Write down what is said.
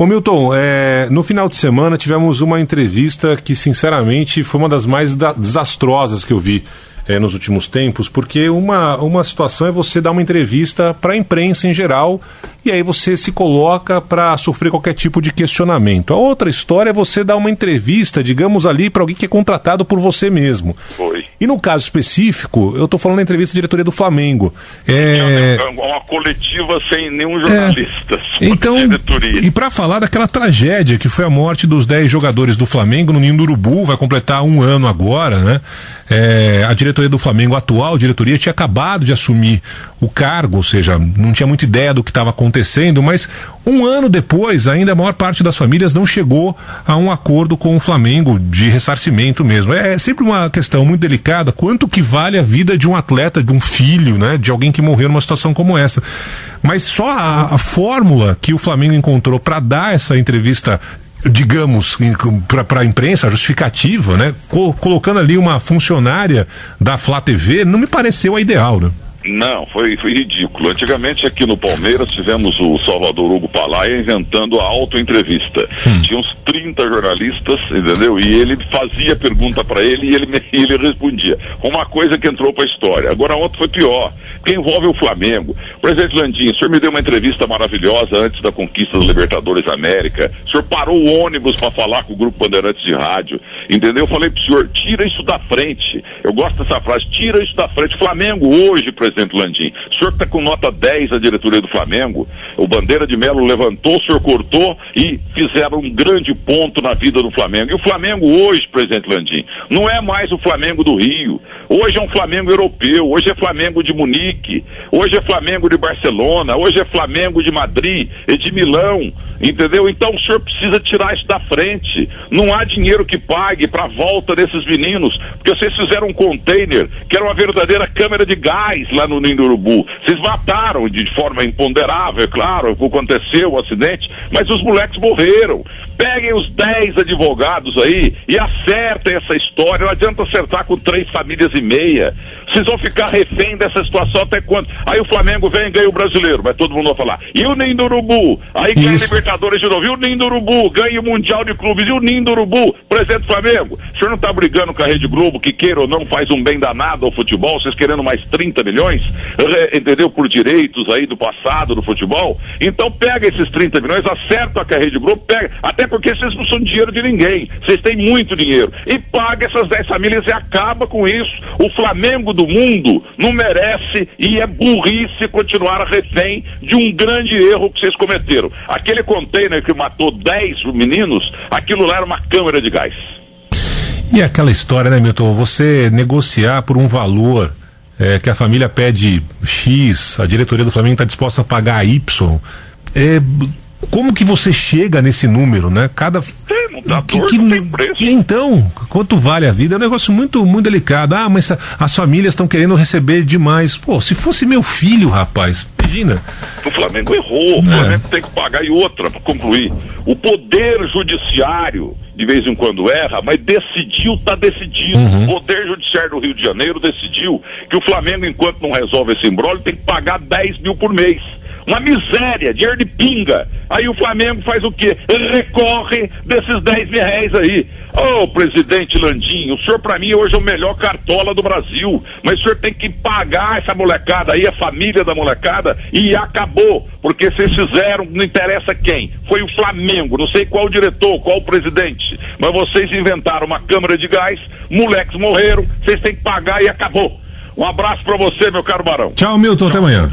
Ô Milton, é, no final de semana tivemos uma entrevista que, sinceramente, foi uma das mais desastrosas que eu vi é, nos últimos tempos, porque uma, uma situação é você dar uma entrevista para a imprensa em geral e aí você se coloca para sofrer qualquer tipo de questionamento. A outra história é você dar uma entrevista, digamos ali, para alguém que é contratado por você mesmo. E no caso específico, eu estou falando da entrevista da diretoria do Flamengo. É... Uma coletiva sem nenhum jornalista. É... Então, e para falar daquela tragédia que foi a morte dos 10 jogadores do Flamengo no Ninho do Urubu, vai completar um ano agora, né? É, a diretoria do Flamengo, a atual diretoria, tinha acabado de assumir o cargo, ou seja, não tinha muita ideia do que estava acontecendo, mas um ano depois, ainda a maior parte das famílias não chegou a um acordo com o Flamengo de ressarcimento mesmo. É, é sempre uma questão muito delicada, quanto que vale a vida de um atleta, de um filho, né, de alguém que morreu numa situação como essa. Mas só a, a fórmula que o Flamengo encontrou para dar essa entrevista digamos, para a imprensa, justificativa, né? colocando ali uma funcionária da Flá TV, não me pareceu a ideal, né? Não, foi, foi ridículo. Antigamente aqui no Palmeiras tivemos o Salvador Hugo Palaia inventando a auto-entrevista. Hum. Tinha uns 30 jornalistas, entendeu? E ele fazia pergunta para ele e ele, ele respondia. Uma coisa que entrou para a história. Agora ontem foi pior, porque envolve o Flamengo. Presidente Landim, o senhor me deu uma entrevista maravilhosa antes da conquista dos Libertadores América. O senhor parou o ônibus para falar com o Grupo Bandeirantes de Rádio, entendeu? Eu falei pro senhor, tira isso da frente. Eu gosto dessa frase, tira isso da frente. Flamengo hoje, presidente Landim. O senhor está com nota 10 a diretoria do Flamengo, o Bandeira de Melo levantou, o senhor cortou e fizeram um grande ponto na vida do Flamengo. E o Flamengo hoje, presidente Landim, não é mais o Flamengo do Rio. Hoje é um Flamengo europeu, hoje é Flamengo de Munique, hoje é Flamengo de Barcelona, hoje é Flamengo de Madrid e de Milão, entendeu? Então o senhor precisa tirar isso da frente. Não há dinheiro que pague para a volta desses meninos, porque vocês fizeram um container que era uma verdadeira câmera de gás lá no Ninho Urubu. Vocês mataram de forma imponderável, é claro, aconteceu o acidente, mas os moleques morreram. Peguem os 10 advogados aí e acertem essa história. Não adianta acertar com três famílias e meia. Vocês vão ficar refém dessa situação até quando? Aí o Flamengo vem e ganha o brasileiro, vai todo mundo vai falar. E o Ninho do Urubu? Aí ganha a Libertadores de novo. E o Ninho do Urubu? Ganha o Mundial de Clubes. E o Ninho do Urubu? Presidente do Flamengo? O senhor não está brigando com a Rede Globo, que queira ou não faz um bem danado ao futebol, vocês querendo mais 30 milhões, entendeu? Por direitos aí do passado do futebol. Então pega esses 30 milhões, acerta com a Rede Globo, pega. Até porque vocês não são dinheiro de ninguém. Vocês têm muito dinheiro. E paga essas 10 famílias e acaba com isso. O Flamengo do mundo não merece e é burrice continuar refém de um grande erro que vocês cometeram. Aquele container que matou 10 meninos, aquilo lá era uma câmera de gás. E aquela história, né, Milton? Você negociar por um valor é, que a família pede X, a diretoria do Flamengo está disposta a pagar Y. É, como que você chega nesse número, né? Cada não dá que, dor, que, não tem preço. então, quanto vale a vida? É um negócio muito, muito delicado. Ah, mas as famílias estão querendo receber demais. Pô, se fosse meu filho, rapaz, imagina. O Flamengo errou, o é. Flamengo tem que pagar. E outra, para concluir, o poder judiciário, de vez em quando erra, mas decidiu, está decidido. Uhum. O poder judiciário do Rio de Janeiro decidiu que o Flamengo, enquanto não resolve esse embrólio, tem que pagar 10 mil por mês. Uma miséria, dinheiro de pinga. Aí o Flamengo faz o quê? Recorre desses 10 mil reais aí. Ô, oh, presidente Landim, o senhor para mim hoje é o melhor cartola do Brasil. Mas o senhor tem que pagar essa molecada aí, a família da molecada, e acabou. Porque vocês fizeram, não interessa quem. Foi o Flamengo, não sei qual diretor, qual presidente. Mas vocês inventaram uma câmara de gás, moleques morreram, vocês têm que pagar e acabou. Um abraço para você, meu caro Barão. Tchau, Milton, até amanhã.